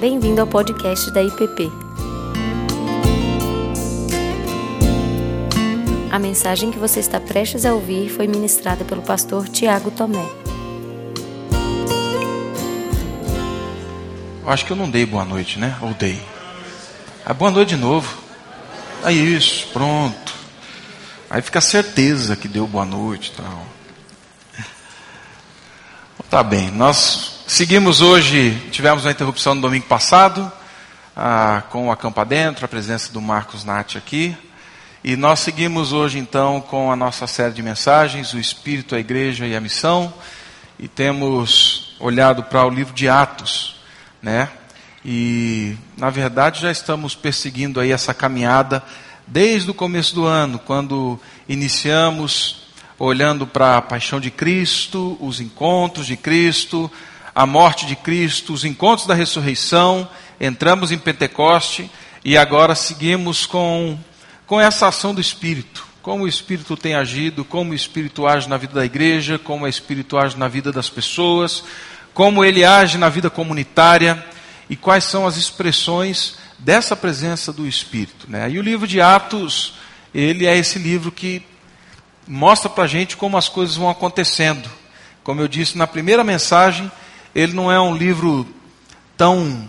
Bem-vindo ao podcast da IPP. A mensagem que você está prestes a ouvir foi ministrada pelo pastor Tiago Tomé. Eu acho que eu não dei boa noite, né? Ou dei? Ah, boa noite de novo. Aí isso, pronto. Aí fica a certeza que deu boa noite e tal. Tá bem, nós seguimos hoje, tivemos uma interrupção no domingo passado, ah, com o Acampa Dentro, a presença do Marcos Nati aqui. E nós seguimos hoje então com a nossa série de mensagens, o Espírito, a Igreja e a Missão. E temos olhado para o livro de Atos, né? E na verdade já estamos perseguindo aí essa caminhada desde o começo do ano, quando iniciamos olhando para a paixão de Cristo, os encontros de Cristo, a morte de Cristo, os encontros da ressurreição, entramos em Pentecoste e agora seguimos com, com essa ação do Espírito. Como o Espírito tem agido, como o Espírito age na vida da igreja, como o Espírito age na vida das pessoas, como ele age na vida comunitária e quais são as expressões dessa presença do Espírito. Né? E o livro de Atos, ele é esse livro que mostra para a gente como as coisas vão acontecendo. Como eu disse na primeira mensagem, ele não é um livro tão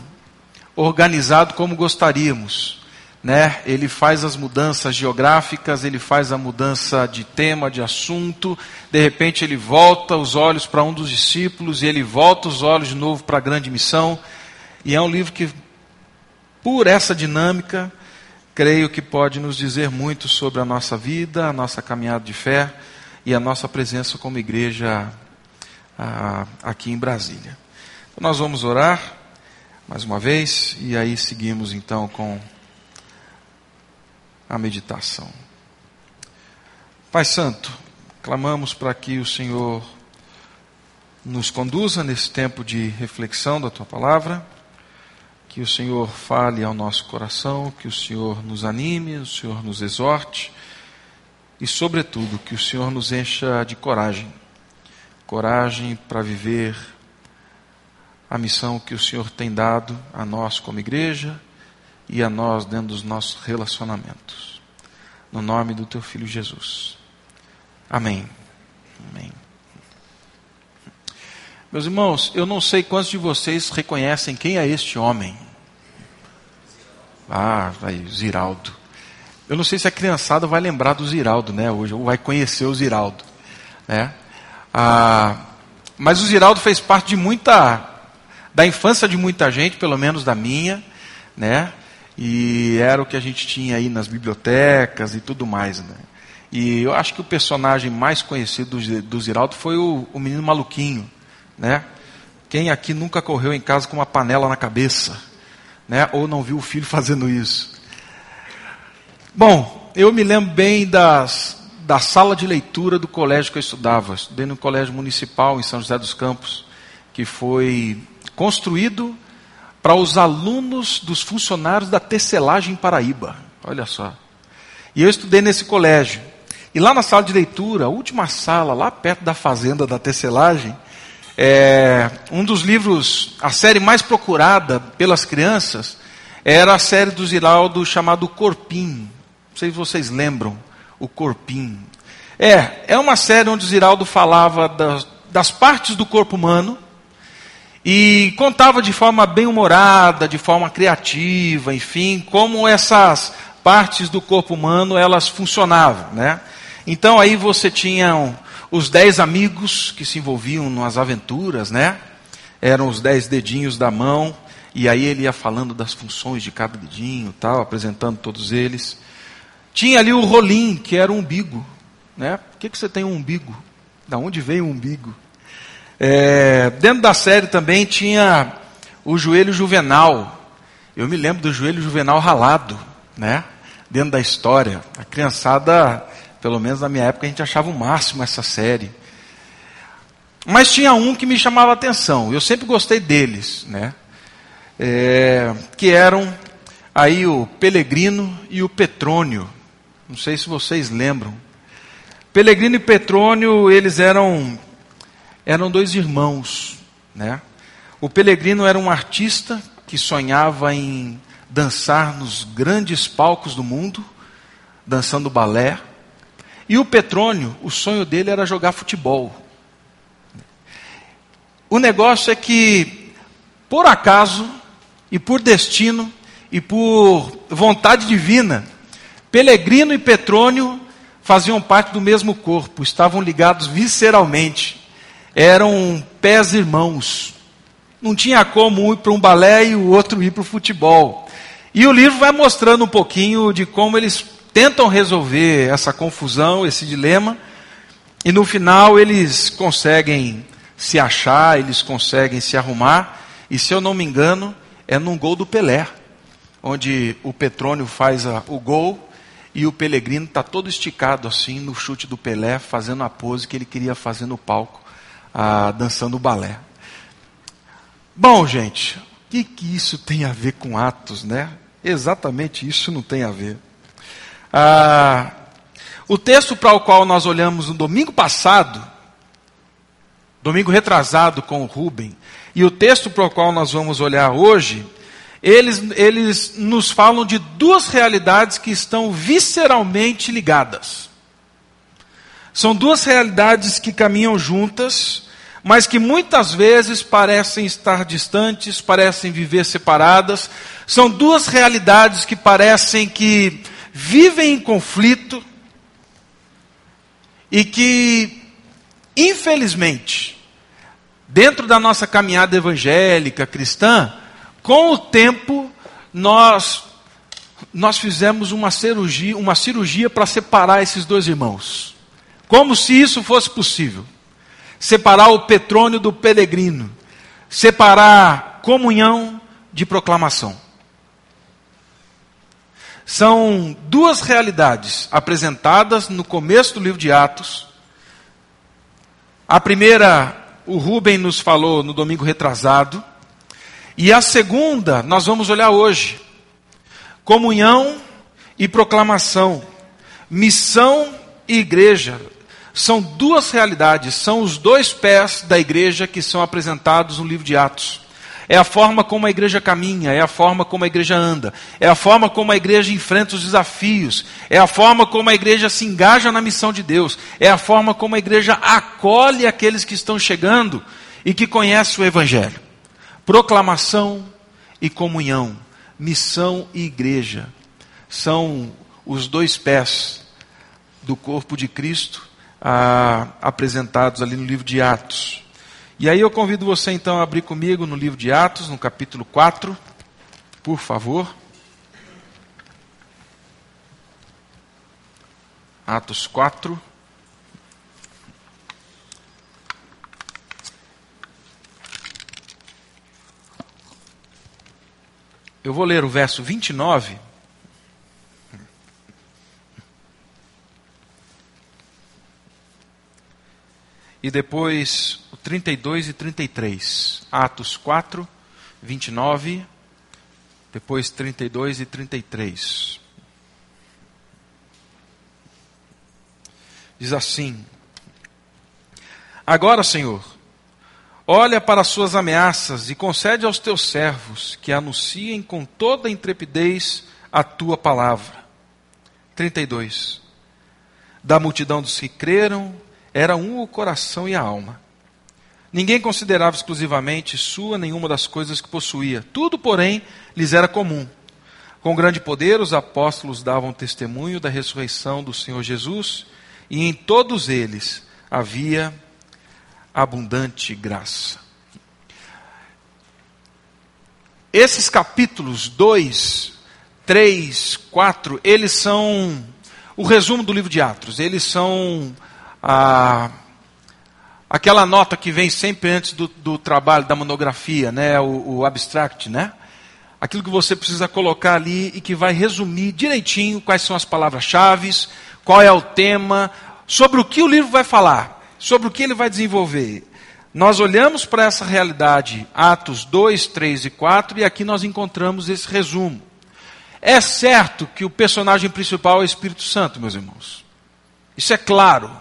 organizado como gostaríamos. Né? Ele faz as mudanças geográficas, ele faz a mudança de tema, de assunto, de repente ele volta os olhos para um dos discípulos e ele volta os olhos de novo para a grande missão. E é um livro que, por essa dinâmica, creio que pode nos dizer muito sobre a nossa vida, a nossa caminhada de fé e a nossa presença como igreja ah, aqui em Brasília. Então nós vamos orar mais uma vez e aí seguimos então com a meditação. Pai Santo, clamamos para que o Senhor nos conduza nesse tempo de reflexão da tua palavra que o Senhor fale ao nosso coração, que o Senhor nos anime, o Senhor nos exorte e, sobretudo, que o Senhor nos encha de coragem coragem para viver a missão que o Senhor tem dado a nós como igreja e a nós dentro dos nossos relacionamentos. No nome do teu filho Jesus. Amém. Amém. Meus irmãos, eu não sei quantos de vocês reconhecem quem é este homem. Ah, vai, Ziraldo. Eu não sei se a criançada vai lembrar do Ziraldo, né, hoje, ou vai conhecer o Ziraldo, né? Ah, mas o Ziraldo fez parte de muita, da infância de muita gente, pelo menos da minha, né? E era o que a gente tinha aí nas bibliotecas e tudo mais, né? E eu acho que o personagem mais conhecido do, do Ziraldo foi o, o menino maluquinho, né? Quem aqui nunca correu em casa com uma panela na cabeça, né? Ou não viu o filho fazendo isso? Bom, eu me lembro bem das, da sala de leitura do colégio que eu estudava. Estudei no colégio municipal em São José dos Campos, que foi construído para os alunos dos funcionários da tecelagem Paraíba. Olha só. E eu estudei nesse colégio. E lá na sala de leitura, a última sala, lá perto da fazenda da tecelagem, é, um dos livros, a série mais procurada pelas crianças, era a série do Ziraldo chamado Corpim. Não sei se vocês lembram, o Corpim. É, é uma série onde Ziraldo falava das, das partes do corpo humano e contava de forma bem humorada, de forma criativa, enfim, como essas partes do corpo humano elas funcionavam, né? Então aí você tinha os dez amigos que se envolviam nas aventuras, né? Eram os dez dedinhos da mão, e aí ele ia falando das funções de cada dedinho, tal, apresentando todos eles. Tinha ali o rolim, que era o umbigo, né? Por que, que você tem um umbigo? Da onde veio o umbigo? É, dentro da série também tinha o joelho juvenal. Eu me lembro do joelho juvenal ralado, né? Dentro da história. A criançada pelo menos na minha época a gente achava o máximo essa série. Mas tinha um que me chamava a atenção. Eu sempre gostei deles, né? É, que eram aí o Pelegrino e o Petrônio. Não sei se vocês lembram. Pelegrino e Petrônio, eles eram eram dois irmãos, né? O Pelegrino era um artista que sonhava em dançar nos grandes palcos do mundo, dançando balé. E o Petrônio, o sonho dele era jogar futebol. O negócio é que, por acaso e por destino e por vontade divina, Pelegrino e Petrônio faziam parte do mesmo corpo, estavam ligados visceralmente, eram pés irmãos. Não tinha como um ir para um balé e o outro ir para o futebol. E o livro vai mostrando um pouquinho de como eles tentam resolver essa confusão, esse dilema, e no final eles conseguem se achar, eles conseguem se arrumar, e se eu não me engano, é num gol do Pelé, onde o Petrônio faz a, o gol e o Pelegrino está todo esticado assim no chute do Pelé, fazendo a pose que ele queria fazer no palco, ah, dançando o balé. Bom, gente, o que, que isso tem a ver com Atos, né? Exatamente isso não tem a ver. Ah, o texto para o qual nós olhamos no domingo passado, domingo retrasado com o Rubem, e o texto para o qual nós vamos olhar hoje, eles, eles nos falam de duas realidades que estão visceralmente ligadas. São duas realidades que caminham juntas, mas que muitas vezes parecem estar distantes, parecem viver separadas. São duas realidades que parecem que vivem em conflito e que, infelizmente, dentro da nossa caminhada evangélica cristã, com o tempo, nós, nós fizemos uma cirurgia, uma cirurgia para separar esses dois irmãos. Como se isso fosse possível. Separar o petrônio do peregrino. Separar comunhão de proclamação. São duas realidades apresentadas no começo do livro de Atos. A primeira, o Rubem nos falou no domingo retrasado. E a segunda, nós vamos olhar hoje: comunhão e proclamação, missão e igreja. São duas realidades, são os dois pés da igreja que são apresentados no livro de Atos. É a forma como a igreja caminha, é a forma como a igreja anda, é a forma como a igreja enfrenta os desafios, é a forma como a igreja se engaja na missão de Deus, é a forma como a igreja acolhe aqueles que estão chegando e que conhecem o Evangelho proclamação e comunhão, missão e igreja, são os dois pés do corpo de Cristo ah, apresentados ali no livro de Atos. E aí eu convido você então a abrir comigo no livro de Atos, no capítulo 4, por favor. Atos 4. Eu vou ler o verso 29. E depois o 32 e 33. Atos 4, 29. Depois 32 e 33. Diz assim: Agora, Senhor, Olha para as suas ameaças e concede aos teus servos que anunciem com toda intrepidez a tua palavra. 32. Da multidão dos que creram, era um o coração e a alma. Ninguém considerava exclusivamente sua nenhuma das coisas que possuía. Tudo, porém, lhes era comum. Com grande poder, os apóstolos davam testemunho da ressurreição do Senhor Jesus, e em todos eles havia abundante graça. Esses capítulos 2, 3, 4, eles são o resumo do livro de Atos. Eles são a, aquela nota que vem sempre antes do, do trabalho, da monografia, né? O, o abstract, né? Aquilo que você precisa colocar ali e que vai resumir direitinho quais são as palavras-chave, qual é o tema, sobre o que o livro vai falar sobre o que ele vai desenvolver. Nós olhamos para essa realidade, Atos 2, 3 e 4, e aqui nós encontramos esse resumo. É certo que o personagem principal é o Espírito Santo, meus irmãos. Isso é claro.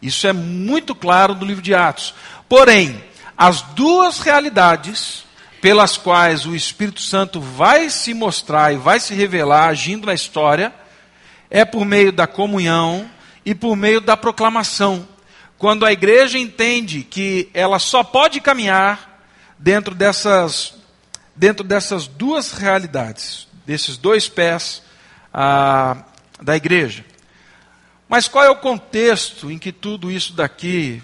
Isso é muito claro no livro de Atos. Porém, as duas realidades pelas quais o Espírito Santo vai se mostrar e vai se revelar agindo na história é por meio da comunhão e por meio da proclamação. Quando a igreja entende que ela só pode caminhar dentro dessas, dentro dessas duas realidades, desses dois pés ah, da igreja. Mas qual é o contexto em que tudo isso daqui,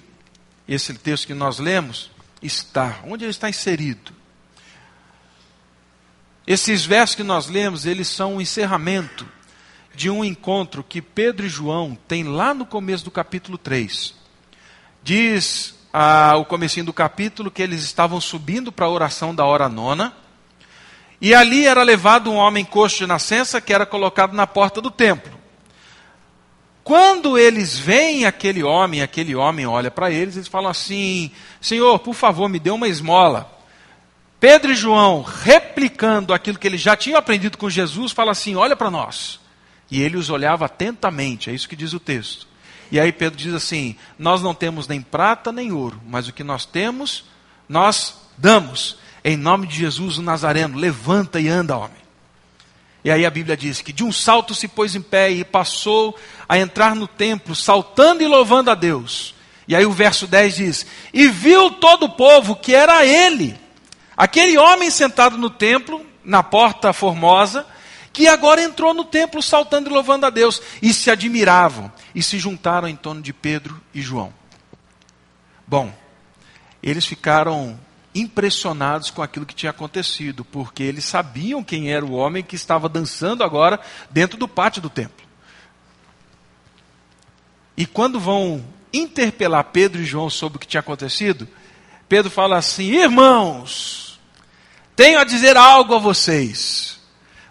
esse texto que nós lemos, está? Onde ele está inserido? Esses versos que nós lemos, eles são um encerramento de um encontro que Pedro e João têm lá no começo do capítulo 3. Diz ah, o comecinho do capítulo que eles estavam subindo para a oração da hora nona, e ali era levado um homem coxo de nascença que era colocado na porta do templo. Quando eles veem aquele homem, aquele homem olha para eles, eles falam assim: Senhor, por favor, me dê uma esmola. Pedro e João, replicando aquilo que eles já tinham aprendido com Jesus, fala assim: Olha para nós. E ele os olhava atentamente, é isso que diz o texto. E aí Pedro diz assim: Nós não temos nem prata nem ouro, mas o que nós temos, nós damos. Em nome de Jesus o Nazareno, levanta e anda, homem. E aí a Bíblia diz que de um salto se pôs em pé e passou a entrar no templo, saltando e louvando a Deus. E aí o verso 10 diz: E viu todo o povo que era ele, aquele homem sentado no templo, na porta formosa, que agora entrou no templo saltando e louvando a Deus, e se admiravam e se juntaram em torno de Pedro e João. Bom, eles ficaram impressionados com aquilo que tinha acontecido, porque eles sabiam quem era o homem que estava dançando agora dentro do pátio do templo. E quando vão interpelar Pedro e João sobre o que tinha acontecido, Pedro fala assim: Irmãos, tenho a dizer algo a vocês.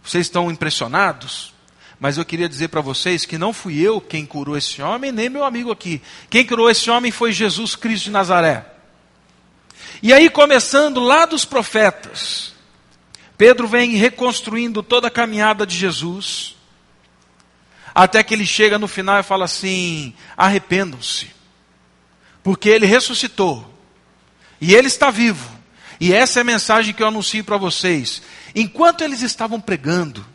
Vocês estão impressionados? Mas eu queria dizer para vocês que não fui eu quem curou esse homem, nem meu amigo aqui. Quem curou esse homem foi Jesus Cristo de Nazaré. E aí, começando lá dos profetas, Pedro vem reconstruindo toda a caminhada de Jesus, até que ele chega no final e fala assim: arrependam-se, porque ele ressuscitou, e ele está vivo, e essa é a mensagem que eu anuncio para vocês. Enquanto eles estavam pregando,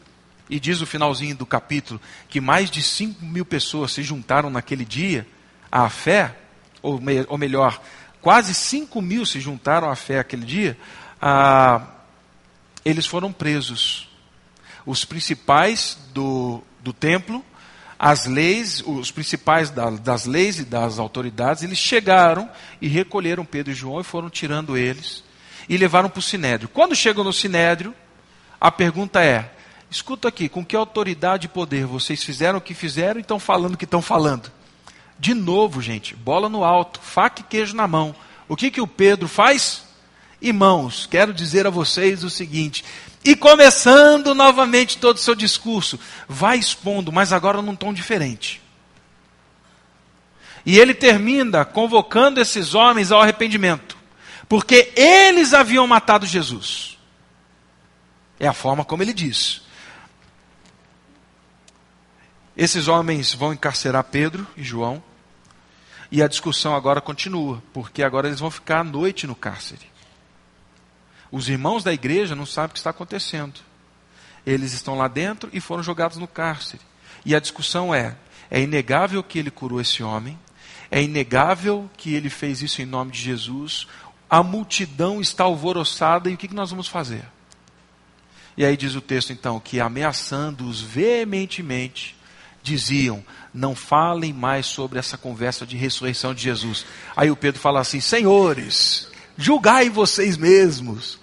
e diz o finalzinho do capítulo que mais de 5 mil pessoas se juntaram naquele dia à fé, ou, me, ou melhor, quase 5 mil se juntaram à fé aquele dia, ah, eles foram presos. Os principais do, do templo, as leis, os principais da, das leis e das autoridades, eles chegaram e recolheram Pedro e João e foram tirando eles e levaram para o sinédrio. Quando chegam no sinédrio, a pergunta é: escuta aqui, com que autoridade e poder vocês fizeram o que fizeram e estão falando o que estão falando? De novo, gente, bola no alto, faca e queijo na mão. O que, que o Pedro faz? Irmãos, quero dizer a vocês o seguinte: e começando novamente todo o seu discurso, vai expondo, mas agora num tom diferente. E ele termina convocando esses homens ao arrependimento, porque eles haviam matado Jesus. É a forma como ele diz. Esses homens vão encarcerar Pedro e João. E a discussão agora continua, porque agora eles vão ficar à noite no cárcere. Os irmãos da igreja não sabem o que está acontecendo. Eles estão lá dentro e foram jogados no cárcere. E a discussão é: é inegável que ele curou esse homem, é inegável que ele fez isso em nome de Jesus, a multidão está alvoroçada e o que nós vamos fazer? E aí diz o texto então que ameaçando-os veementemente, diziam: Não falem mais sobre essa conversa de ressurreição de Jesus. Aí o Pedro fala assim: Senhores, julgai vocês mesmos.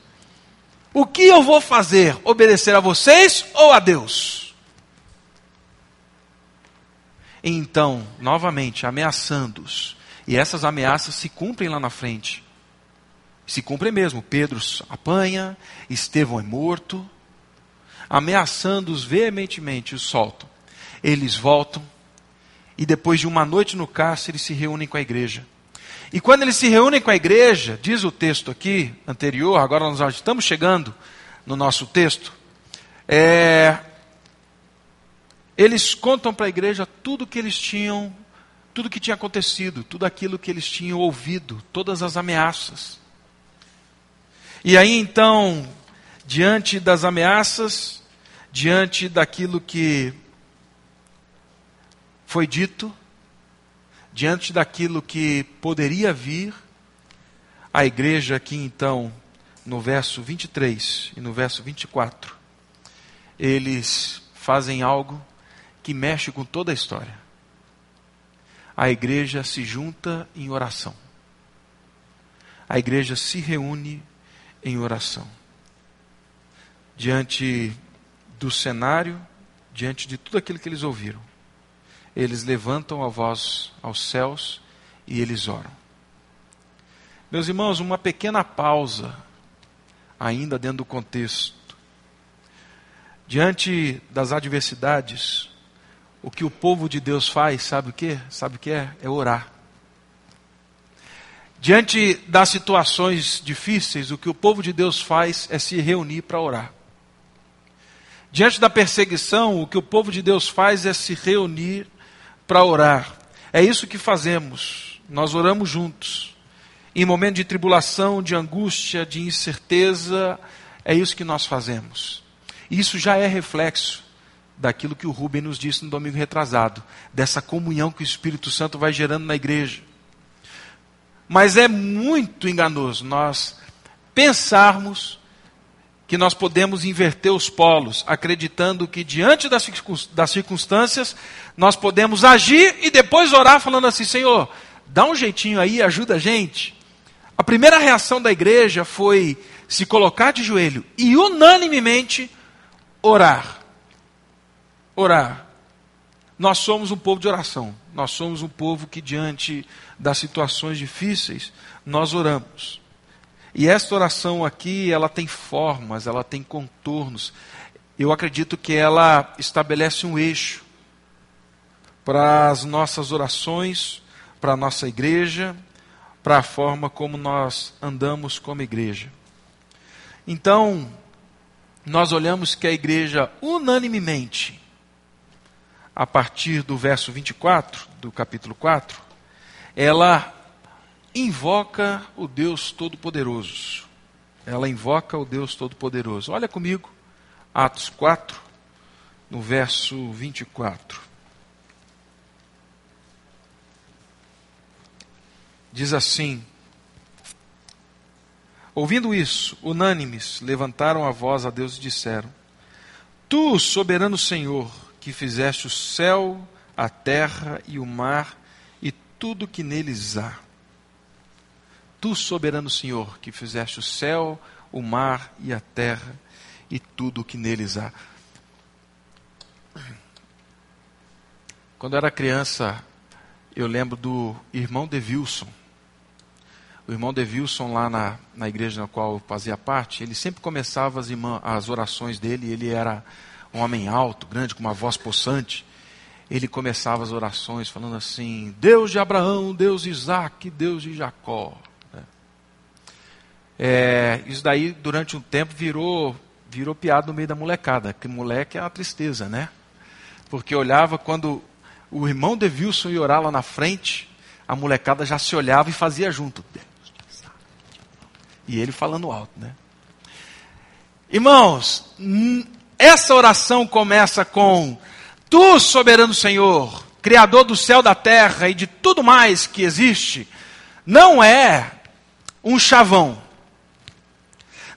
O que eu vou fazer? Obedecer a vocês ou a Deus? Então, novamente, ameaçando-os. E essas ameaças se cumprem lá na frente. Se cumprem mesmo. Pedro apanha, Estevão é morto. Ameaçando-os veementemente, os soltam eles voltam e depois de uma noite no cárcere se reúnem com a igreja. E quando eles se reúnem com a igreja, diz o texto aqui anterior, agora nós já estamos chegando no nosso texto, é, eles contam para a igreja tudo que eles tinham, tudo que tinha acontecido, tudo aquilo que eles tinham ouvido, todas as ameaças. E aí então, diante das ameaças, diante daquilo que foi dito, diante daquilo que poderia vir, a igreja aqui então, no verso 23 e no verso 24, eles fazem algo que mexe com toda a história. A igreja se junta em oração. A igreja se reúne em oração. Diante do cenário, diante de tudo aquilo que eles ouviram, eles levantam a voz aos céus e eles oram. Meus irmãos, uma pequena pausa, ainda dentro do contexto. Diante das adversidades, o que o povo de Deus faz, sabe o que? Sabe o que é? É orar. Diante das situações difíceis, o que o povo de Deus faz é se reunir para orar. Diante da perseguição, o que o povo de Deus faz é se reunir para orar. É isso que fazemos. Nós oramos juntos. Em momento de tribulação, de angústia, de incerteza, é isso que nós fazemos. Isso já é reflexo daquilo que o Rubem nos disse no domingo retrasado, dessa comunhão que o Espírito Santo vai gerando na igreja. Mas é muito enganoso nós pensarmos que nós podemos inverter os polos, acreditando que diante das circunstâncias nós podemos agir e depois orar falando assim: Senhor, dá um jeitinho aí, ajuda a gente. A primeira reação da igreja foi se colocar de joelho e unanimemente orar. Orar. Nós somos um povo de oração. Nós somos um povo que, diante das situações difíceis, nós oramos. E esta oração aqui, ela tem formas, ela tem contornos. Eu acredito que ela estabelece um eixo para as nossas orações, para a nossa igreja, para a forma como nós andamos como igreja. Então, nós olhamos que a igreja unanimemente a partir do verso 24 do capítulo 4, ela invoca o Deus Todo-Poderoso. Ela invoca o Deus Todo-Poderoso. Olha comigo, Atos 4, no verso 24. Diz assim: Ouvindo isso, unânimes levantaram a voz a Deus e disseram: Tu, soberano Senhor, que fizeste o céu, a terra e o mar e tudo que neles há. Tu, soberano Senhor, que fizeste o céu, o mar e a terra e tudo que neles há. Quando eu era criança, eu lembro do irmão de Wilson. O irmão de Wilson, lá na, na igreja na qual eu fazia parte, ele sempre começava as, irmã, as orações dele, ele era um homem alto, grande, com uma voz possante, ele começava as orações falando assim: Deus de Abraão, Deus de Isaac, Deus de Jacó. É, isso daí, durante um tempo, virou, virou piada no meio da molecada, que moleque é uma tristeza, né? Porque olhava quando o irmão de Wilson ia orar lá na frente, a molecada já se olhava e fazia junto. E ele falando alto, né? Irmãos, essa oração começa com: Tu, soberano Senhor, Criador do céu, da terra e de tudo mais que existe, não é um chavão.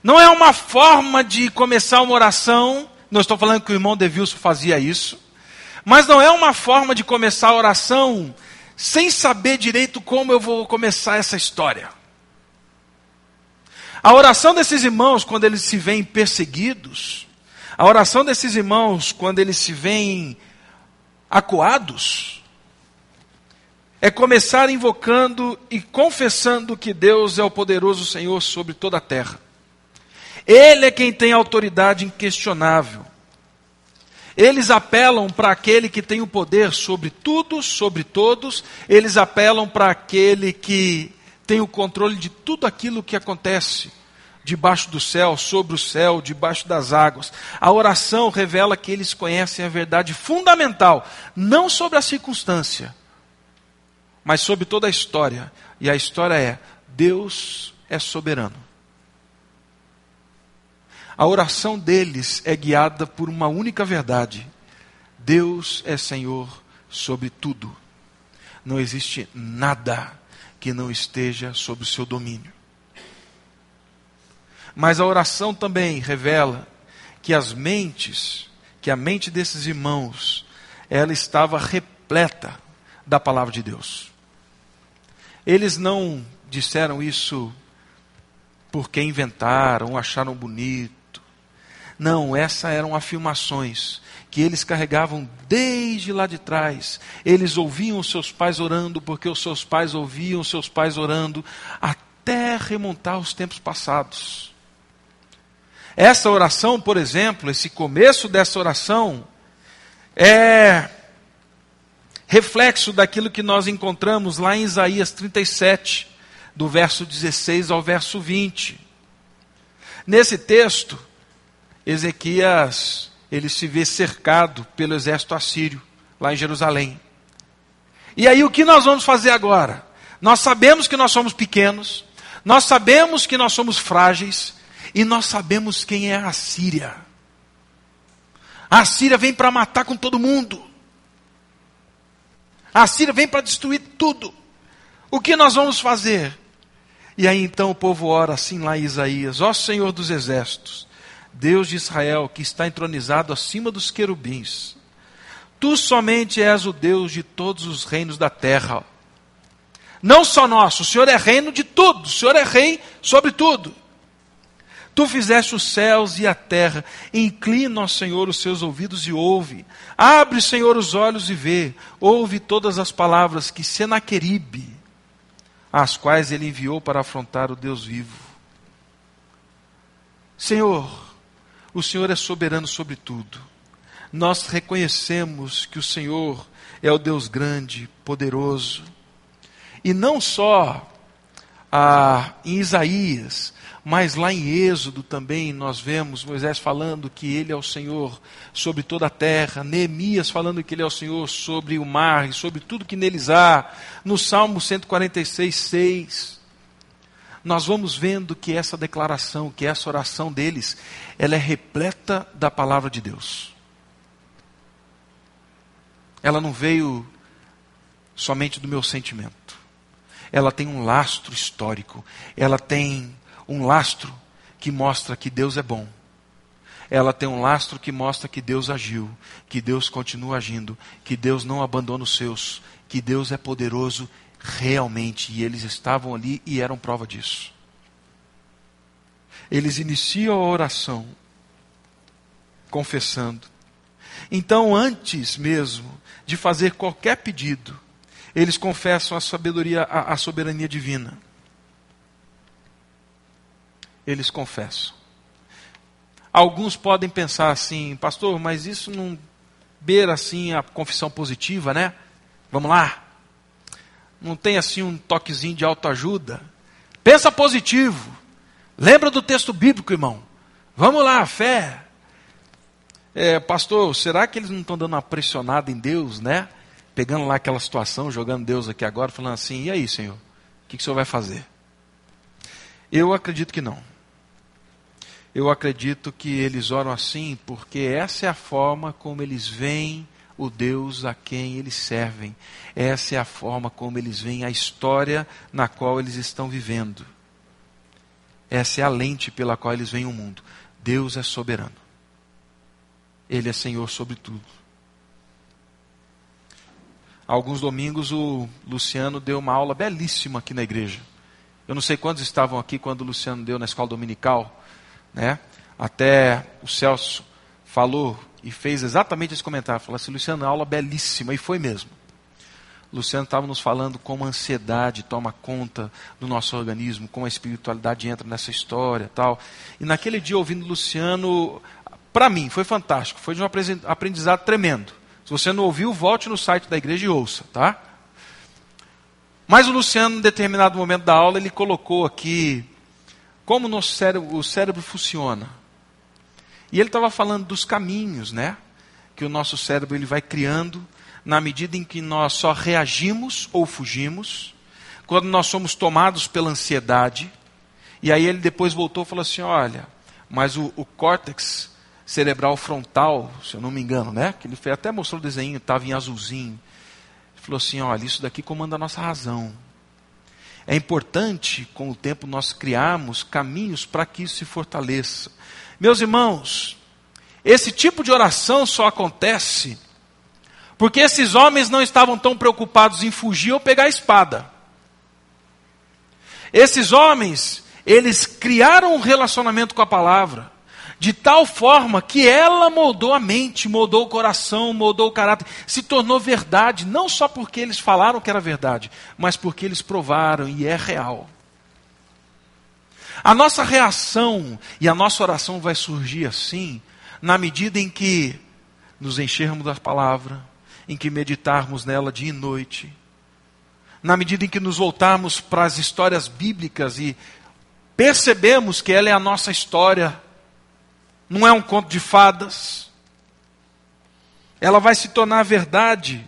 Não é uma forma de começar uma oração. Não estou falando que o irmão Devilson fazia isso. Mas não é uma forma de começar a oração sem saber direito como eu vou começar essa história. A oração desses irmãos, quando eles se veem perseguidos, a oração desses irmãos, quando eles se veem acuados, é começar invocando e confessando que Deus é o poderoso Senhor sobre toda a terra. Ele é quem tem autoridade inquestionável. Eles apelam para aquele que tem o poder sobre tudo, sobre todos. Eles apelam para aquele que tem o controle de tudo aquilo que acontece debaixo do céu, sobre o céu, debaixo das águas. A oração revela que eles conhecem a verdade fundamental, não sobre a circunstância, mas sobre toda a história. E a história é: Deus é soberano. A oração deles é guiada por uma única verdade: Deus é Senhor sobre tudo. Não existe nada que não esteja sob o seu domínio. Mas a oração também revela que as mentes, que a mente desses irmãos, ela estava repleta da palavra de Deus. Eles não disseram isso porque inventaram, acharam bonito. Não, essas eram afirmações que eles carregavam desde lá de trás. Eles ouviam seus pais orando, porque os seus pais ouviam seus pais orando, até remontar os tempos passados. Essa oração, por exemplo, esse começo dessa oração, é reflexo daquilo que nós encontramos lá em Isaías 37, do verso 16 ao verso 20. Nesse texto, Ezequias, ele se vê cercado pelo exército assírio, lá em Jerusalém. E aí o que nós vamos fazer agora? Nós sabemos que nós somos pequenos, nós sabemos que nós somos frágeis, e nós sabemos quem é a Síria. A Síria vem para matar com todo mundo. A Síria vem para destruir tudo. O que nós vamos fazer? E aí então o povo ora assim lá em Isaías: Ó Senhor dos exércitos, Deus de Israel, que está entronizado acima dos querubins, tu somente és o Deus de todos os reinos da terra. Não só nosso, o Senhor é reino de tudo, o Senhor é rei sobre tudo. Tu fizeste os céus e a terra. Inclina, ó Senhor, os seus ouvidos e ouve. Abre, Senhor, os olhos e vê. Ouve todas as palavras que Senaqueribe, as quais ele enviou para afrontar o Deus vivo. Senhor, o Senhor é soberano sobre tudo. Nós reconhecemos que o Senhor é o Deus grande, poderoso. E não só ah, em Isaías, mas lá em Êxodo também nós vemos Moisés falando que ele é o Senhor sobre toda a terra, Neemias falando que ele é o Senhor sobre o mar e sobre tudo que neles há. No Salmo 146, 6, nós vamos vendo que essa declaração, que essa oração deles, ela é repleta da palavra de Deus. Ela não veio somente do meu sentimento. Ela tem um lastro histórico. Ela tem um lastro que mostra que Deus é bom. Ela tem um lastro que mostra que Deus agiu, que Deus continua agindo, que Deus não abandona os seus, que Deus é poderoso realmente. E eles estavam ali e eram prova disso. Eles iniciam a oração confessando. Então, antes mesmo de fazer qualquer pedido, eles confessam a sabedoria, a, a soberania divina eles confessam. Alguns podem pensar assim, pastor, mas isso não beira assim a confissão positiva, né? Vamos lá. Não tem assim um toquezinho de autoajuda. Pensa positivo. Lembra do texto bíblico, irmão. Vamos lá, fé. É, pastor, será que eles não estão dando uma pressionada em Deus, né? Pegando lá aquela situação, jogando Deus aqui agora, falando assim: e aí, Senhor? O que, que o Senhor vai fazer? Eu acredito que não. Eu acredito que eles oram assim porque essa é a forma como eles veem o Deus a quem eles servem. Essa é a forma como eles veem a história na qual eles estão vivendo. Essa é a lente pela qual eles veem o mundo. Deus é soberano. Ele é Senhor sobre tudo. alguns domingos o Luciano deu uma aula belíssima aqui na igreja. Eu não sei quantos estavam aqui quando o Luciano deu na escola dominical né? Até o Celso falou e fez exatamente esse comentário. Falou assim, Luciano, aula belíssima, e foi mesmo. Luciano estava nos falando como a ansiedade toma conta do nosso organismo, como a espiritualidade entra nessa história tal. E naquele dia, ouvindo Luciano, para mim, foi fantástico. Foi de um aprendizado tremendo. Se você não ouviu, volte no site da igreja e ouça, tá? Mas o Luciano, em determinado momento da aula, ele colocou aqui como nosso cérebro, o cérebro funciona. E ele estava falando dos caminhos, né? Que o nosso cérebro ele vai criando na medida em que nós só reagimos ou fugimos, quando nós somos tomados pela ansiedade. E aí ele depois voltou e falou assim: olha, mas o, o córtex cerebral frontal, se eu não me engano, né? Que ele até mostrou o desenho, estava em azulzinho. Ele falou assim: olha, isso daqui comanda a nossa razão. É importante, com o tempo, nós criarmos caminhos para que isso se fortaleça. Meus irmãos, esse tipo de oração só acontece porque esses homens não estavam tão preocupados em fugir ou pegar a espada. Esses homens, eles criaram um relacionamento com a palavra de tal forma que ela moldou a mente, moldou o coração, moldou o caráter, se tornou verdade, não só porque eles falaram que era verdade, mas porque eles provaram e é real. A nossa reação e a nossa oração vai surgir assim, na medida em que nos enchermos da palavra, em que meditarmos nela dia e noite, na medida em que nos voltarmos para as histórias bíblicas e percebemos que ela é a nossa história, não é um conto de fadas. Ela vai se tornar verdade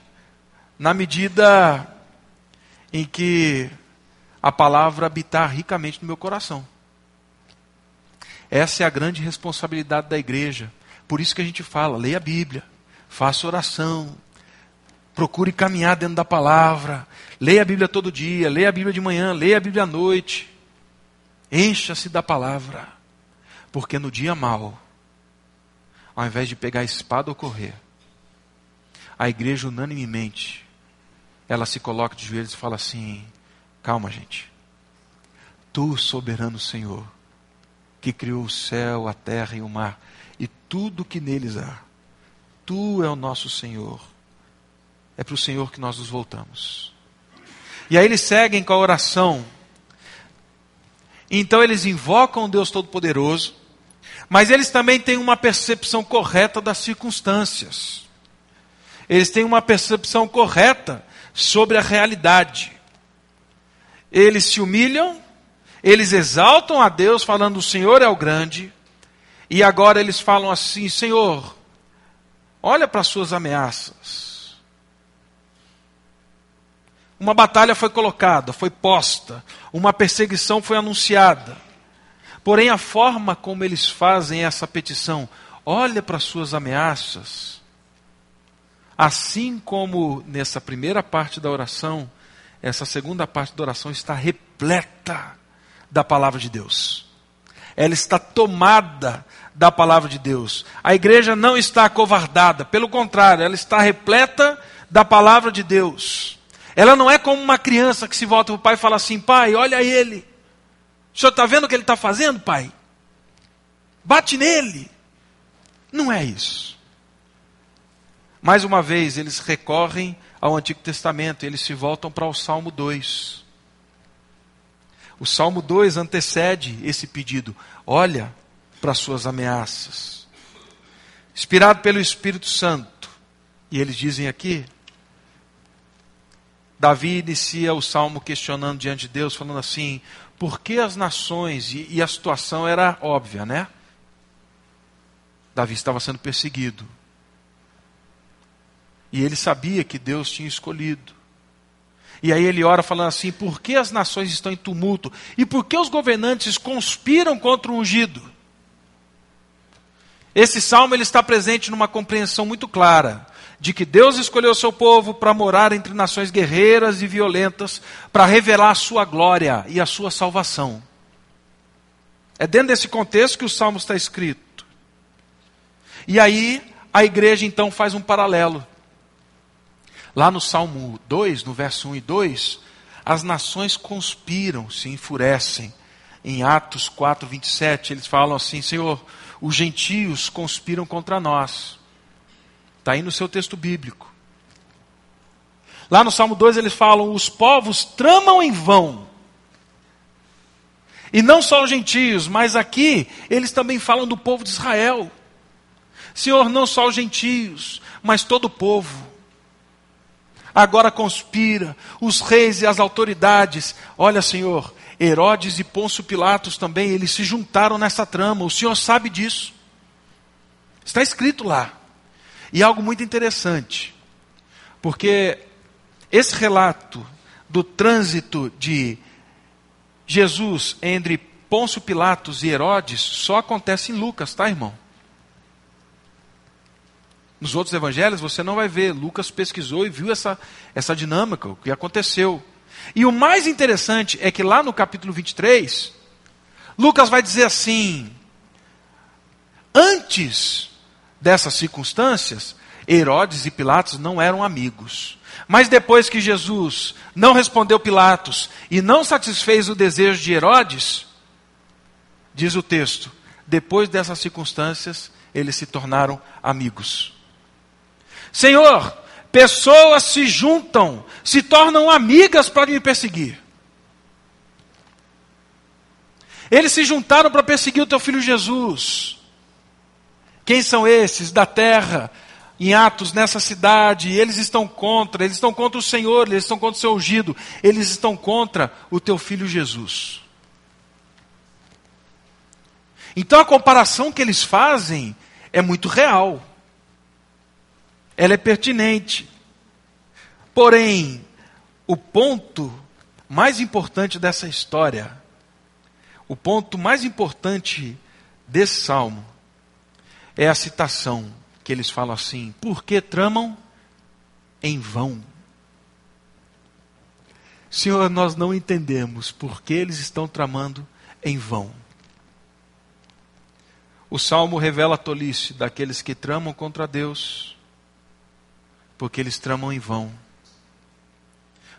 na medida em que a palavra habitar ricamente no meu coração. Essa é a grande responsabilidade da igreja. Por isso que a gente fala: leia a Bíblia, faça oração, procure caminhar dentro da palavra, leia a Bíblia todo dia, leia a Bíblia de manhã, leia a Bíblia à noite. Encha-se da palavra, porque no dia mau ao invés de pegar a espada ou correr, a igreja unanimemente, ela se coloca de joelhos e fala assim: calma, gente. Tu, soberano Senhor, que criou o céu, a terra e o mar e tudo que neles há, tu é o nosso Senhor. É para o Senhor que nós nos voltamos. E aí eles seguem com a oração. Então eles invocam o Deus Todo-Poderoso mas eles também têm uma percepção correta das circunstâncias. Eles têm uma percepção correta sobre a realidade. Eles se humilham, eles exaltam a Deus, falando: O Senhor é o grande. E agora eles falam assim: Senhor, olha para as suas ameaças. Uma batalha foi colocada, foi posta, uma perseguição foi anunciada. Porém, a forma como eles fazem essa petição, olha para as suas ameaças. Assim como nessa primeira parte da oração, essa segunda parte da oração está repleta da palavra de Deus. Ela está tomada da palavra de Deus. A igreja não está acovardada, pelo contrário, ela está repleta da palavra de Deus. Ela não é como uma criança que se volta para o pai e fala assim: pai, olha ele. O senhor está vendo o que ele está fazendo, pai? Bate nele. Não é isso. Mais uma vez, eles recorrem ao Antigo Testamento, eles se voltam para o Salmo 2. O Salmo 2 antecede esse pedido. Olha para as suas ameaças. Inspirado pelo Espírito Santo. E eles dizem aqui: Davi inicia o salmo questionando diante de Deus, falando assim: por que as nações, e, e a situação era óbvia, né? Davi estava sendo perseguido. E ele sabia que Deus tinha escolhido. E aí ele ora falando assim: por que as nações estão em tumulto? E por que os governantes conspiram contra o ungido? Esse salmo ele está presente numa compreensão muito clara de que Deus escolheu seu povo para morar entre nações guerreiras e violentas, para revelar a sua glória e a sua salvação. É dentro desse contexto que o salmo está escrito. E aí a igreja então faz um paralelo. Lá no Salmo 2, no verso 1 e 2, as nações conspiram, se enfurecem. Em Atos 4, 27, eles falam assim: Senhor, os gentios conspiram contra nós. Está aí no seu texto bíblico. Lá no Salmo 2 eles falam: os povos tramam em vão. E não só os gentios, mas aqui eles também falam do povo de Israel. Senhor, não só os gentios, mas todo o povo. Agora conspira, os reis e as autoridades. Olha, Senhor, Herodes e Pôncio Pilatos também, eles se juntaram nessa trama. O Senhor sabe disso. Está escrito lá. E algo muito interessante, porque esse relato do trânsito de Jesus entre Pôncio Pilatos e Herodes só acontece em Lucas, tá, irmão? Nos outros evangelhos você não vai ver. Lucas pesquisou e viu essa, essa dinâmica, o que aconteceu. E o mais interessante é que lá no capítulo 23, Lucas vai dizer assim: antes dessas circunstâncias, Herodes e Pilatos não eram amigos. Mas depois que Jesus não respondeu Pilatos e não satisfez o desejo de Herodes, diz o texto, depois dessas circunstâncias, eles se tornaram amigos. Senhor, pessoas se juntam, se tornam amigas para me perseguir. Eles se juntaram para perseguir o teu filho Jesus. Quem são esses da terra, em Atos, nessa cidade? Eles estão contra, eles estão contra o Senhor, eles estão contra o seu ungido, eles estão contra o teu filho Jesus. Então a comparação que eles fazem é muito real ela é pertinente. Porém, o ponto mais importante dessa história, o ponto mais importante desse salmo, é a citação que eles falam assim: porque tramam em vão. Senhor, nós não entendemos por que eles estão tramando em vão. O salmo revela a tolice daqueles que tramam contra Deus porque eles tramam em vão.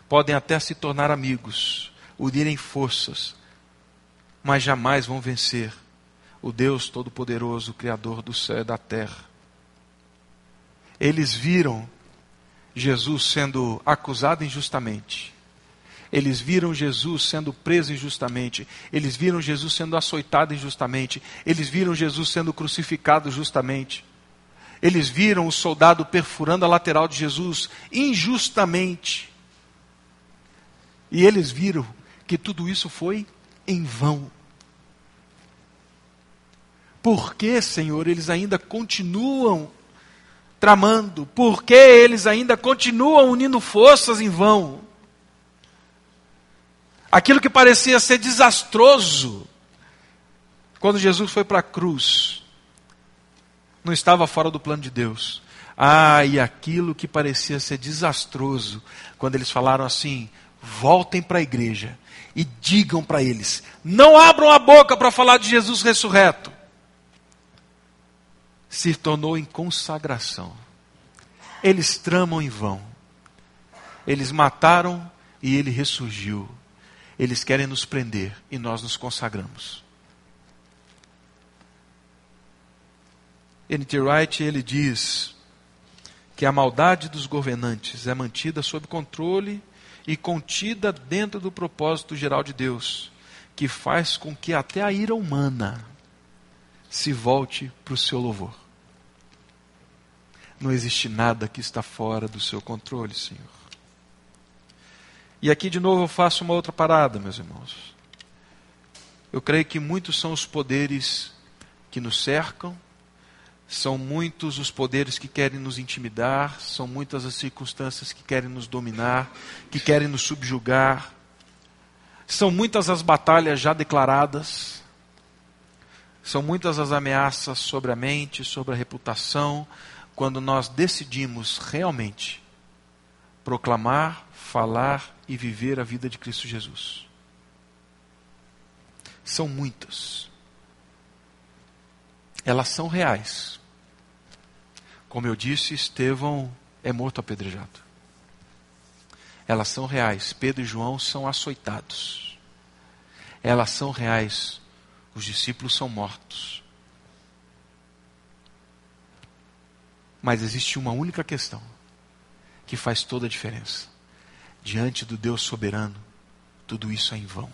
Podem até se tornar amigos, unirem forças, mas jamais vão vencer o Deus Todo-Poderoso, Criador do céu e da terra. Eles viram Jesus sendo acusado injustamente. Eles viram Jesus sendo preso injustamente. Eles viram Jesus sendo açoitado injustamente. Eles viram Jesus sendo crucificado justamente. Eles viram o soldado perfurando a lateral de Jesus injustamente. E eles viram que tudo isso foi em vão. Por que, Senhor, eles ainda continuam tramando? Por que eles ainda continuam unindo forças em vão? Aquilo que parecia ser desastroso, quando Jesus foi para a cruz, não estava fora do plano de Deus. Ah, e aquilo que parecia ser desastroso, quando eles falaram assim: voltem para a igreja e digam para eles: não abram a boca para falar de Jesus ressurreto. Se tornou em consagração. Eles tramam em vão. Eles mataram e ele ressurgiu. Eles querem nos prender e nós nos consagramos. N.T. Wright ele diz que a maldade dos governantes é mantida sob controle e contida dentro do propósito geral de Deus, que faz com que até a ira humana se volte para o seu louvor. Não existe nada que está fora do seu controle, Senhor. E aqui de novo eu faço uma outra parada, meus irmãos. Eu creio que muitos são os poderes que nos cercam, são muitos os poderes que querem nos intimidar, são muitas as circunstâncias que querem nos dominar, que querem nos subjugar. São muitas as batalhas já declaradas, são muitas as ameaças sobre a mente, sobre a reputação, quando nós decidimos realmente proclamar, falar e viver a vida de Cristo Jesus. São muitas. Elas são reais. Como eu disse, Estevão é morto apedrejado. Elas são reais. Pedro e João são açoitados. Elas são reais. Os discípulos são mortos. Mas existe uma única questão que faz toda a diferença. Diante do Deus soberano, tudo isso é em vão.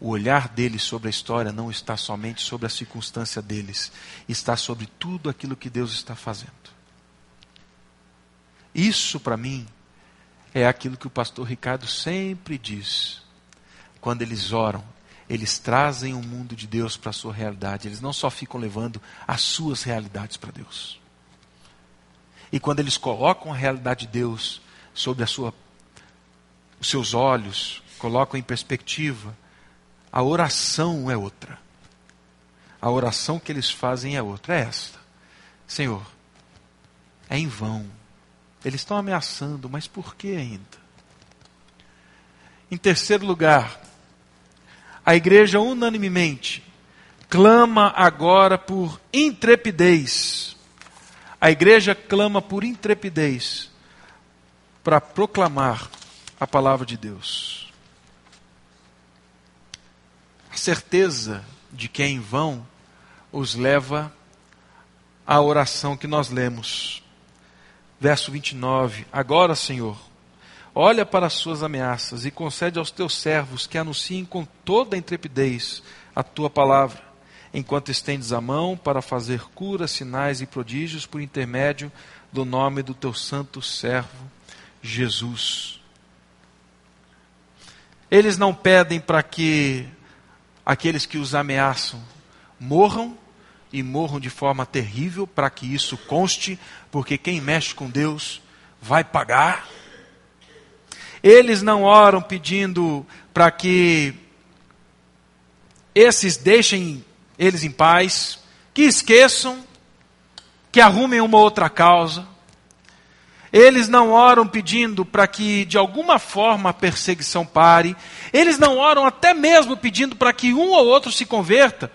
O olhar deles sobre a história não está somente sobre a circunstância deles, está sobre tudo aquilo que Deus está fazendo. Isso, para mim, é aquilo que o pastor Ricardo sempre diz. Quando eles oram, eles trazem o mundo de Deus para a sua realidade, eles não só ficam levando as suas realidades para Deus. E quando eles colocam a realidade de Deus sobre a sua, os seus olhos, colocam em perspectiva, a oração é outra. A oração que eles fazem é outra. É esta: Senhor, é em vão. Eles estão ameaçando, mas por que ainda? Em terceiro lugar, a igreja unanimemente clama agora por intrepidez. A igreja clama por intrepidez para proclamar a palavra de Deus. A certeza de que é em vão os leva à oração que nós lemos. Verso 29. Agora, Senhor, olha para as suas ameaças e concede aos teus servos que anunciem com toda a intrepidez a tua palavra enquanto estendes a mão para fazer curas, sinais e prodígios por intermédio do nome do teu santo servo Jesus. Eles não pedem para que aqueles que os ameaçam morram e morram de forma terrível, para que isso conste, porque quem mexe com Deus vai pagar. Eles não oram pedindo para que esses deixem eles em paz, que esqueçam, que arrumem uma outra causa. Eles não oram pedindo para que de alguma forma a perseguição pare. Eles não oram até mesmo pedindo para que um ou outro se converta,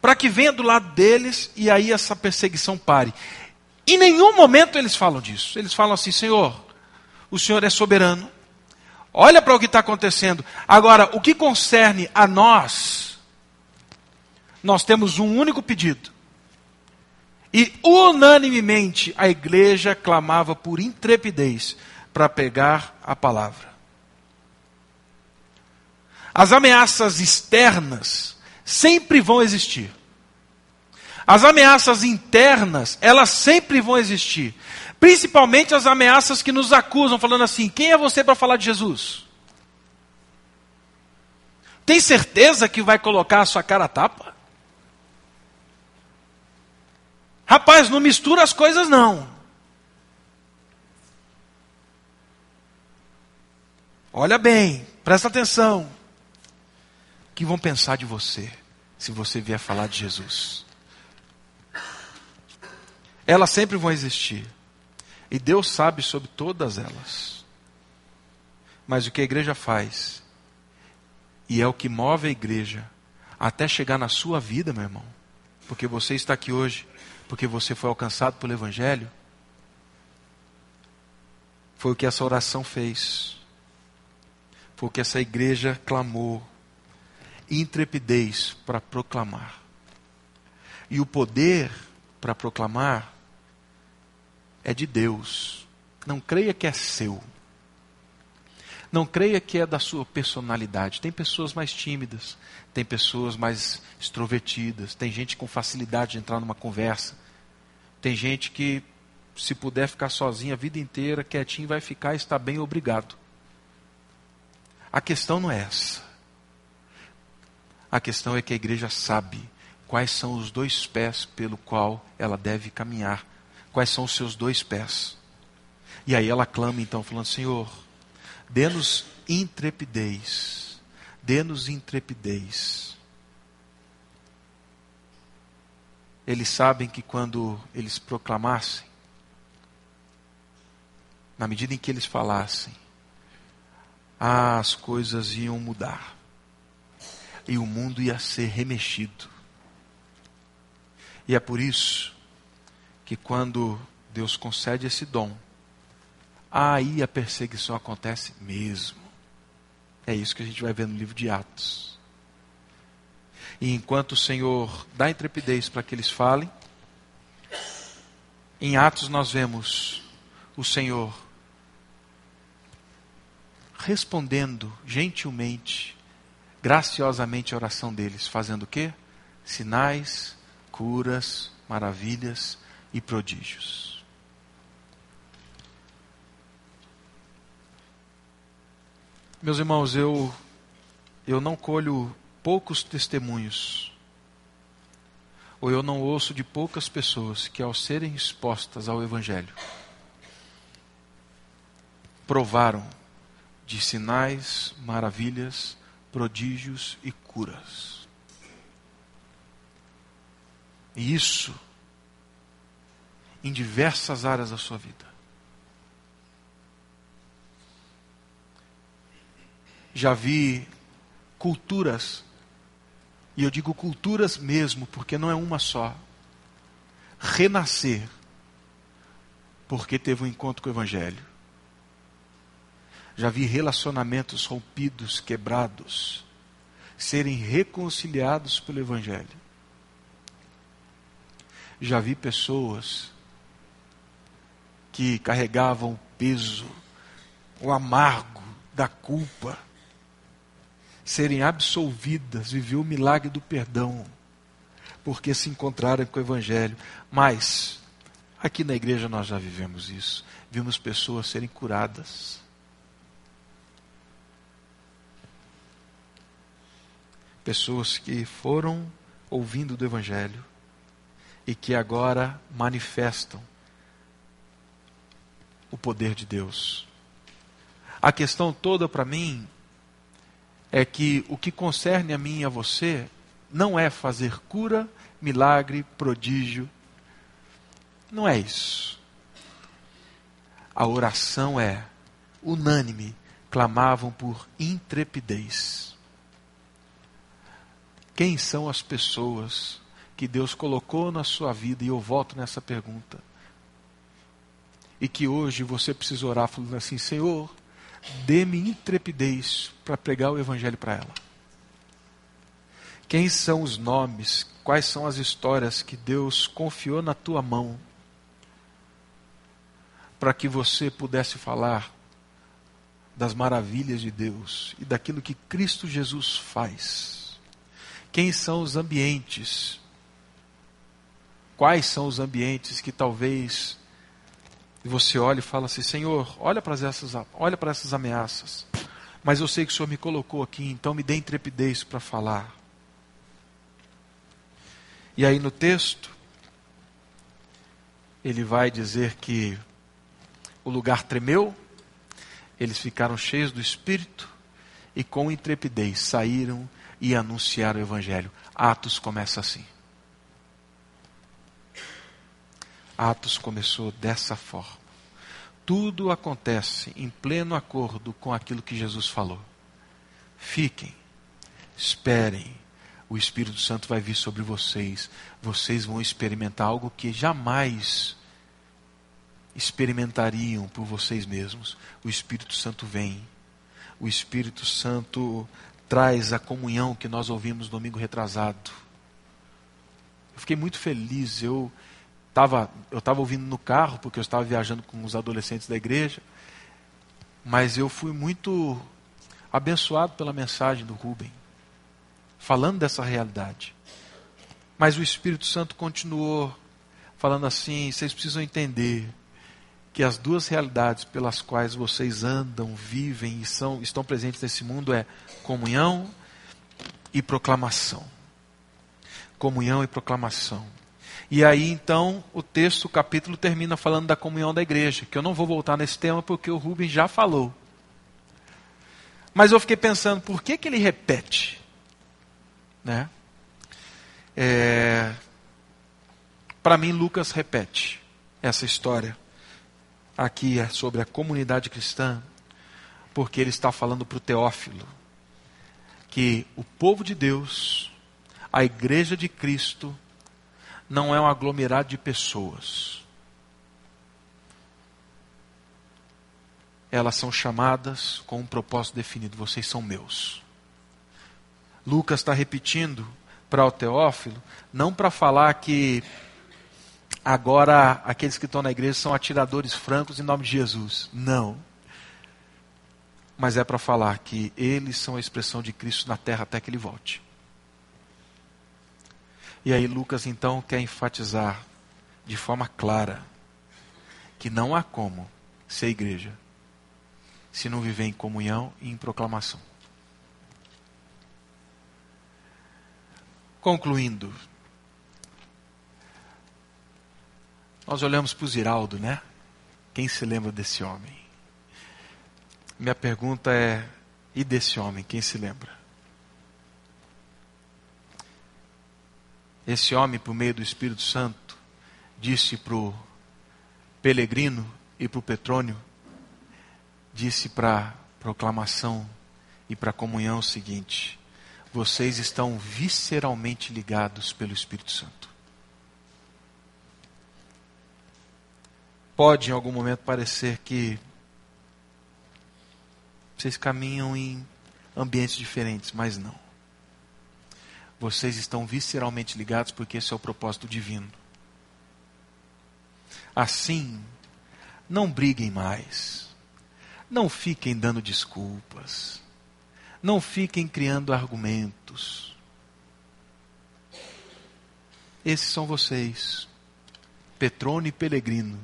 para que venha do lado deles e aí essa perseguição pare. Em nenhum momento eles falam disso. Eles falam assim: Senhor, o Senhor é soberano. Olha para o que está acontecendo. Agora, o que concerne a nós, nós temos um único pedido. E unanimemente a igreja clamava por intrepidez para pegar a palavra. As ameaças externas sempre vão existir. As ameaças internas, elas sempre vão existir. Principalmente as ameaças que nos acusam, falando assim: quem é você para falar de Jesus? Tem certeza que vai colocar a sua cara a tapa? Rapaz, não mistura as coisas não. Olha bem, presta atenção. O que vão pensar de você se você vier falar de Jesus? Elas sempre vão existir. E Deus sabe sobre todas elas. Mas o que a igreja faz, e é o que move a igreja, até chegar na sua vida, meu irmão, porque você está aqui hoje, porque você foi alcançado pelo Evangelho? Foi o que essa oração fez. Foi o que essa igreja clamou. Intrepidez para proclamar. E o poder para proclamar é de Deus. Não creia que é seu. Não creia que é da sua personalidade. Tem pessoas mais tímidas, tem pessoas mais extrovertidas, tem gente com facilidade de entrar numa conversa. Tem gente que, se puder ficar sozinha a vida inteira, quietinho, vai ficar está bem, obrigado. A questão não é essa. A questão é que a igreja sabe quais são os dois pés pelo qual ela deve caminhar. Quais são os seus dois pés. E aí ela clama então, falando: Senhor, dê-nos intrepidez. Dê-nos intrepidez eles sabem que quando eles proclamassem, na medida em que eles falassem, as coisas iam mudar. E o mundo ia ser remexido. E é por isso que quando Deus concede esse dom, aí a perseguição acontece mesmo. É isso que a gente vai ver no livro de Atos. E enquanto o Senhor dá intrepidez para que eles falem, em Atos nós vemos o Senhor respondendo gentilmente, graciosamente a oração deles, fazendo o quê? Sinais, curas, maravilhas e prodígios. Meus irmãos, eu eu não colho poucos testemunhos, ou eu não ouço de poucas pessoas que, ao serem expostas ao Evangelho, provaram de sinais, maravilhas, prodígios e curas. E isso em diversas áreas da sua vida. Já vi culturas, e eu digo culturas mesmo, porque não é uma só, renascer, porque teve um encontro com o Evangelho. Já vi relacionamentos rompidos, quebrados, serem reconciliados pelo Evangelho. Já vi pessoas que carregavam o peso, o amargo da culpa, serem absolvidas, viver o milagre do perdão, porque se encontraram com o Evangelho. Mas, aqui na igreja nós já vivemos isso. Vimos pessoas serem curadas. Pessoas que foram ouvindo do Evangelho e que agora manifestam o poder de Deus. A questão toda para mim é que o que concerne a mim e a você não é fazer cura, milagre, prodígio. Não é isso. A oração é unânime, clamavam por intrepidez. Quem são as pessoas que Deus colocou na sua vida? E eu volto nessa pergunta e que hoje você precisa orar falando assim: Senhor, dê-me intrepidez para pregar o Evangelho para ela. Quem são os nomes, quais são as histórias que Deus confiou na tua mão para que você pudesse falar das maravilhas de Deus e daquilo que Cristo Jesus faz? Quem são os ambientes? Quais são os ambientes que talvez e você olha e fala assim: Senhor, olha para essas, olha para essas ameaças. Mas eu sei que o Senhor me colocou aqui, então me dê intrepidez para falar. E aí no texto, ele vai dizer que o lugar tremeu, eles ficaram cheios do Espírito e com intrepidez saíram e anunciaram o Evangelho. Atos começa assim. Atos começou dessa forma. Tudo acontece em pleno acordo com aquilo que Jesus falou. Fiquem, esperem, o Espírito Santo vai vir sobre vocês. Vocês vão experimentar algo que jamais experimentariam por vocês mesmos. O Espírito Santo vem. O Espírito Santo traz a comunhão que nós ouvimos domingo retrasado. Eu fiquei muito feliz. Eu Tava, eu estava ouvindo no carro, porque eu estava viajando com os adolescentes da igreja, mas eu fui muito abençoado pela mensagem do Rubem, falando dessa realidade. Mas o Espírito Santo continuou falando assim: vocês precisam entender que as duas realidades pelas quais vocês andam, vivem e são, estão presentes nesse mundo é comunhão e proclamação. Comunhão e proclamação. E aí então o texto, o capítulo termina falando da comunhão da igreja, que eu não vou voltar nesse tema porque o Rubens já falou. Mas eu fiquei pensando, por que, que ele repete? Né? É... Para mim, Lucas repete essa história. Aqui é sobre a comunidade cristã, porque ele está falando para o Teófilo que o povo de Deus, a igreja de Cristo, não é um aglomerado de pessoas. Elas são chamadas com um propósito definido: vocês são meus. Lucas está repetindo para o Teófilo, não para falar que agora aqueles que estão na igreja são atiradores francos em nome de Jesus. Não. Mas é para falar que eles são a expressão de Cristo na terra até que ele volte. E aí Lucas então quer enfatizar de forma clara que não há como ser igreja se não viver em comunhão e em proclamação. Concluindo, nós olhamos para o Ziraldo, né? Quem se lembra desse homem? Minha pergunta é: e desse homem, quem se lembra? Esse homem, por meio do Espírito Santo, disse para o Pelegrino e para o Petrônio, disse para proclamação e para comunhão o seguinte: vocês estão visceralmente ligados pelo Espírito Santo. Pode em algum momento parecer que vocês caminham em ambientes diferentes, mas não. Vocês estão visceralmente ligados porque esse é o propósito divino. Assim, não briguem mais. Não fiquem dando desculpas. Não fiquem criando argumentos. Esses são vocês, Petrone e Pelegrino.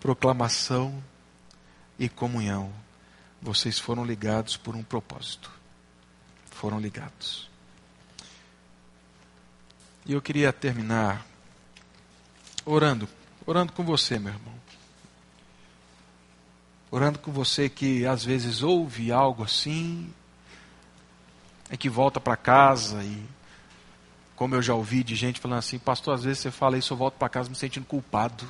Proclamação e comunhão. Vocês foram ligados por um propósito. Foram ligados. E eu queria terminar orando, orando com você, meu irmão. Orando com você que às vezes ouve algo assim, é que volta para casa e, como eu já ouvi de gente falando assim, pastor, às vezes você fala isso, eu volto para casa me sentindo culpado.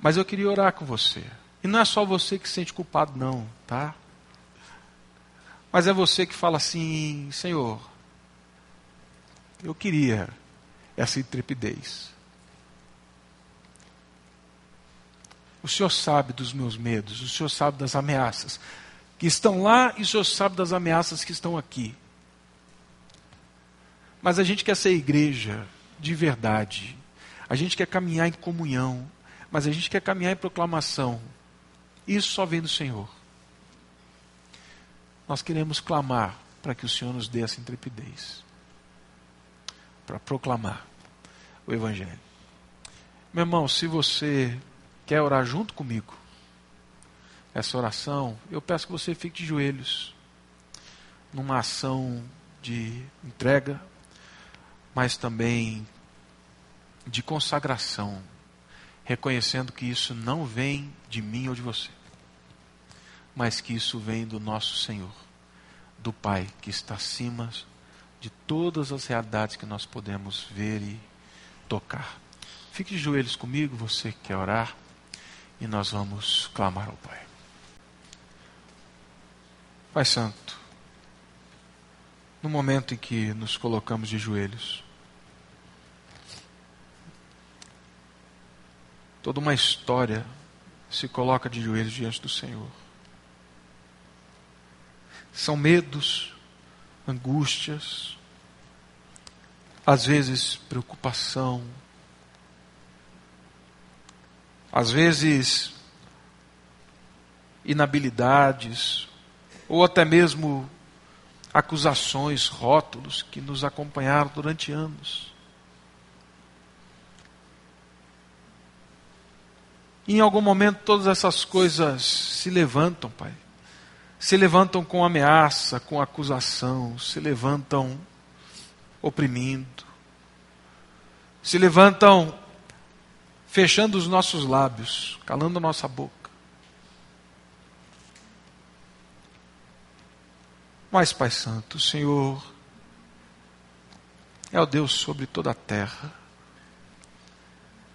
Mas eu queria orar com você. E não é só você que se sente culpado, não, tá? Mas é você que fala assim: Senhor, eu queria essa intrepidez. O Senhor sabe dos meus medos, o Senhor sabe das ameaças que estão lá e o Senhor sabe das ameaças que estão aqui. Mas a gente quer ser igreja de verdade. A gente quer caminhar em comunhão, mas a gente quer caminhar em proclamação. Isso só vem do Senhor nós queremos clamar para que o Senhor nos dê essa intrepidez para proclamar o Evangelho. Meu irmão, se você quer orar junto comigo, essa oração, eu peço que você fique de joelhos, numa ação de entrega, mas também de consagração, reconhecendo que isso não vem de mim ou de você mas que isso vem do nosso Senhor, do Pai que está acima de todas as realidades que nós podemos ver e tocar. Fique de joelhos comigo, você que quer orar, e nós vamos clamar ao Pai. Pai Santo, no momento em que nos colocamos de joelhos, toda uma história se coloca de joelhos diante do Senhor. São medos, angústias, às vezes preocupação, às vezes inabilidades, ou até mesmo acusações, rótulos que nos acompanharam durante anos. Em algum momento todas essas coisas se levantam, Pai se levantam com ameaça, com acusação, se levantam oprimindo, se levantam fechando os nossos lábios, calando a nossa boca. Mas, Pai Santo, o Senhor é o Deus sobre toda a terra.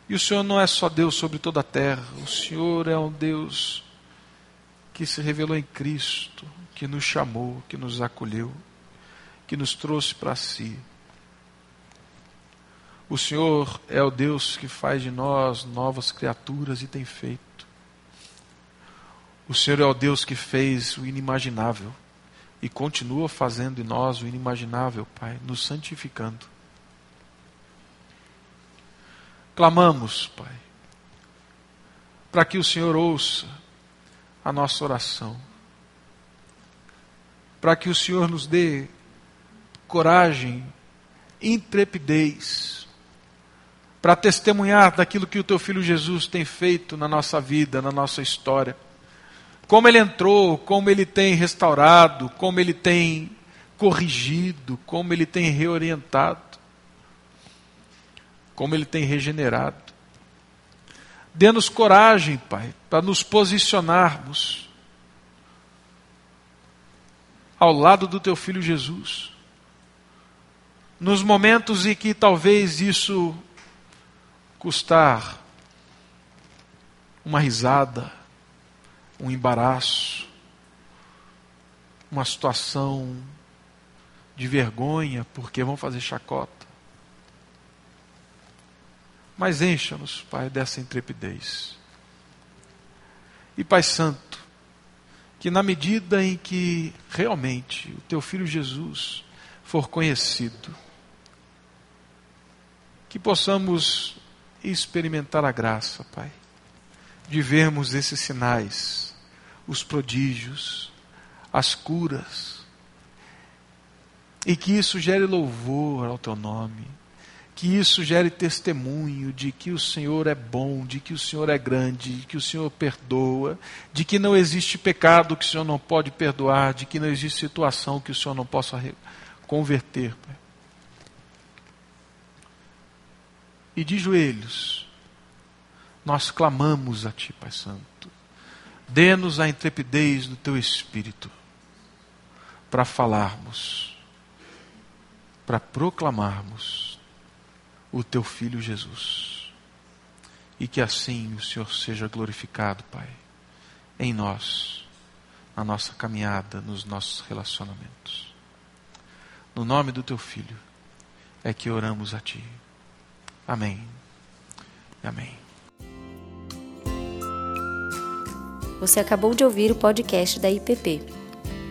E o Senhor não é só Deus sobre toda a terra, o Senhor é um Deus que se revelou em Cristo, que nos chamou, que nos acolheu, que nos trouxe para si. O Senhor é o Deus que faz de nós novas criaturas e tem feito. O Senhor é o Deus que fez o inimaginável e continua fazendo em nós o inimaginável, Pai, nos santificando. Clamamos, Pai, para que o Senhor ouça a nossa oração. Para que o Senhor nos dê coragem, intrepidez, para testemunhar daquilo que o teu filho Jesus tem feito na nossa vida, na nossa história. Como ele entrou, como ele tem restaurado, como ele tem corrigido, como ele tem reorientado, como ele tem regenerado. Dê-nos coragem, Pai, para nos posicionarmos ao lado do teu filho Jesus. Nos momentos em que talvez isso custar uma risada, um embaraço, uma situação de vergonha, porque vão fazer chacota. Mas encha-nos, Pai, dessa intrepidez. E Pai Santo, que na medida em que realmente o Teu Filho Jesus for conhecido, que possamos experimentar a graça, Pai, de vermos esses sinais, os prodígios, as curas, e que isso gere louvor ao Teu nome que isso gere testemunho de que o Senhor é bom, de que o Senhor é grande, de que o Senhor perdoa, de que não existe pecado que o Senhor não pode perdoar, de que não existe situação que o Senhor não possa converter. E de joelhos, nós clamamos a Ti, Pai Santo. Dê-nos a intrepidez do Teu Espírito para falarmos, para proclamarmos o teu filho Jesus. E que assim o Senhor seja glorificado, Pai, em nós, na nossa caminhada, nos nossos relacionamentos. No nome do teu filho é que oramos a ti. Amém. Amém. Você acabou de ouvir o podcast da IPP.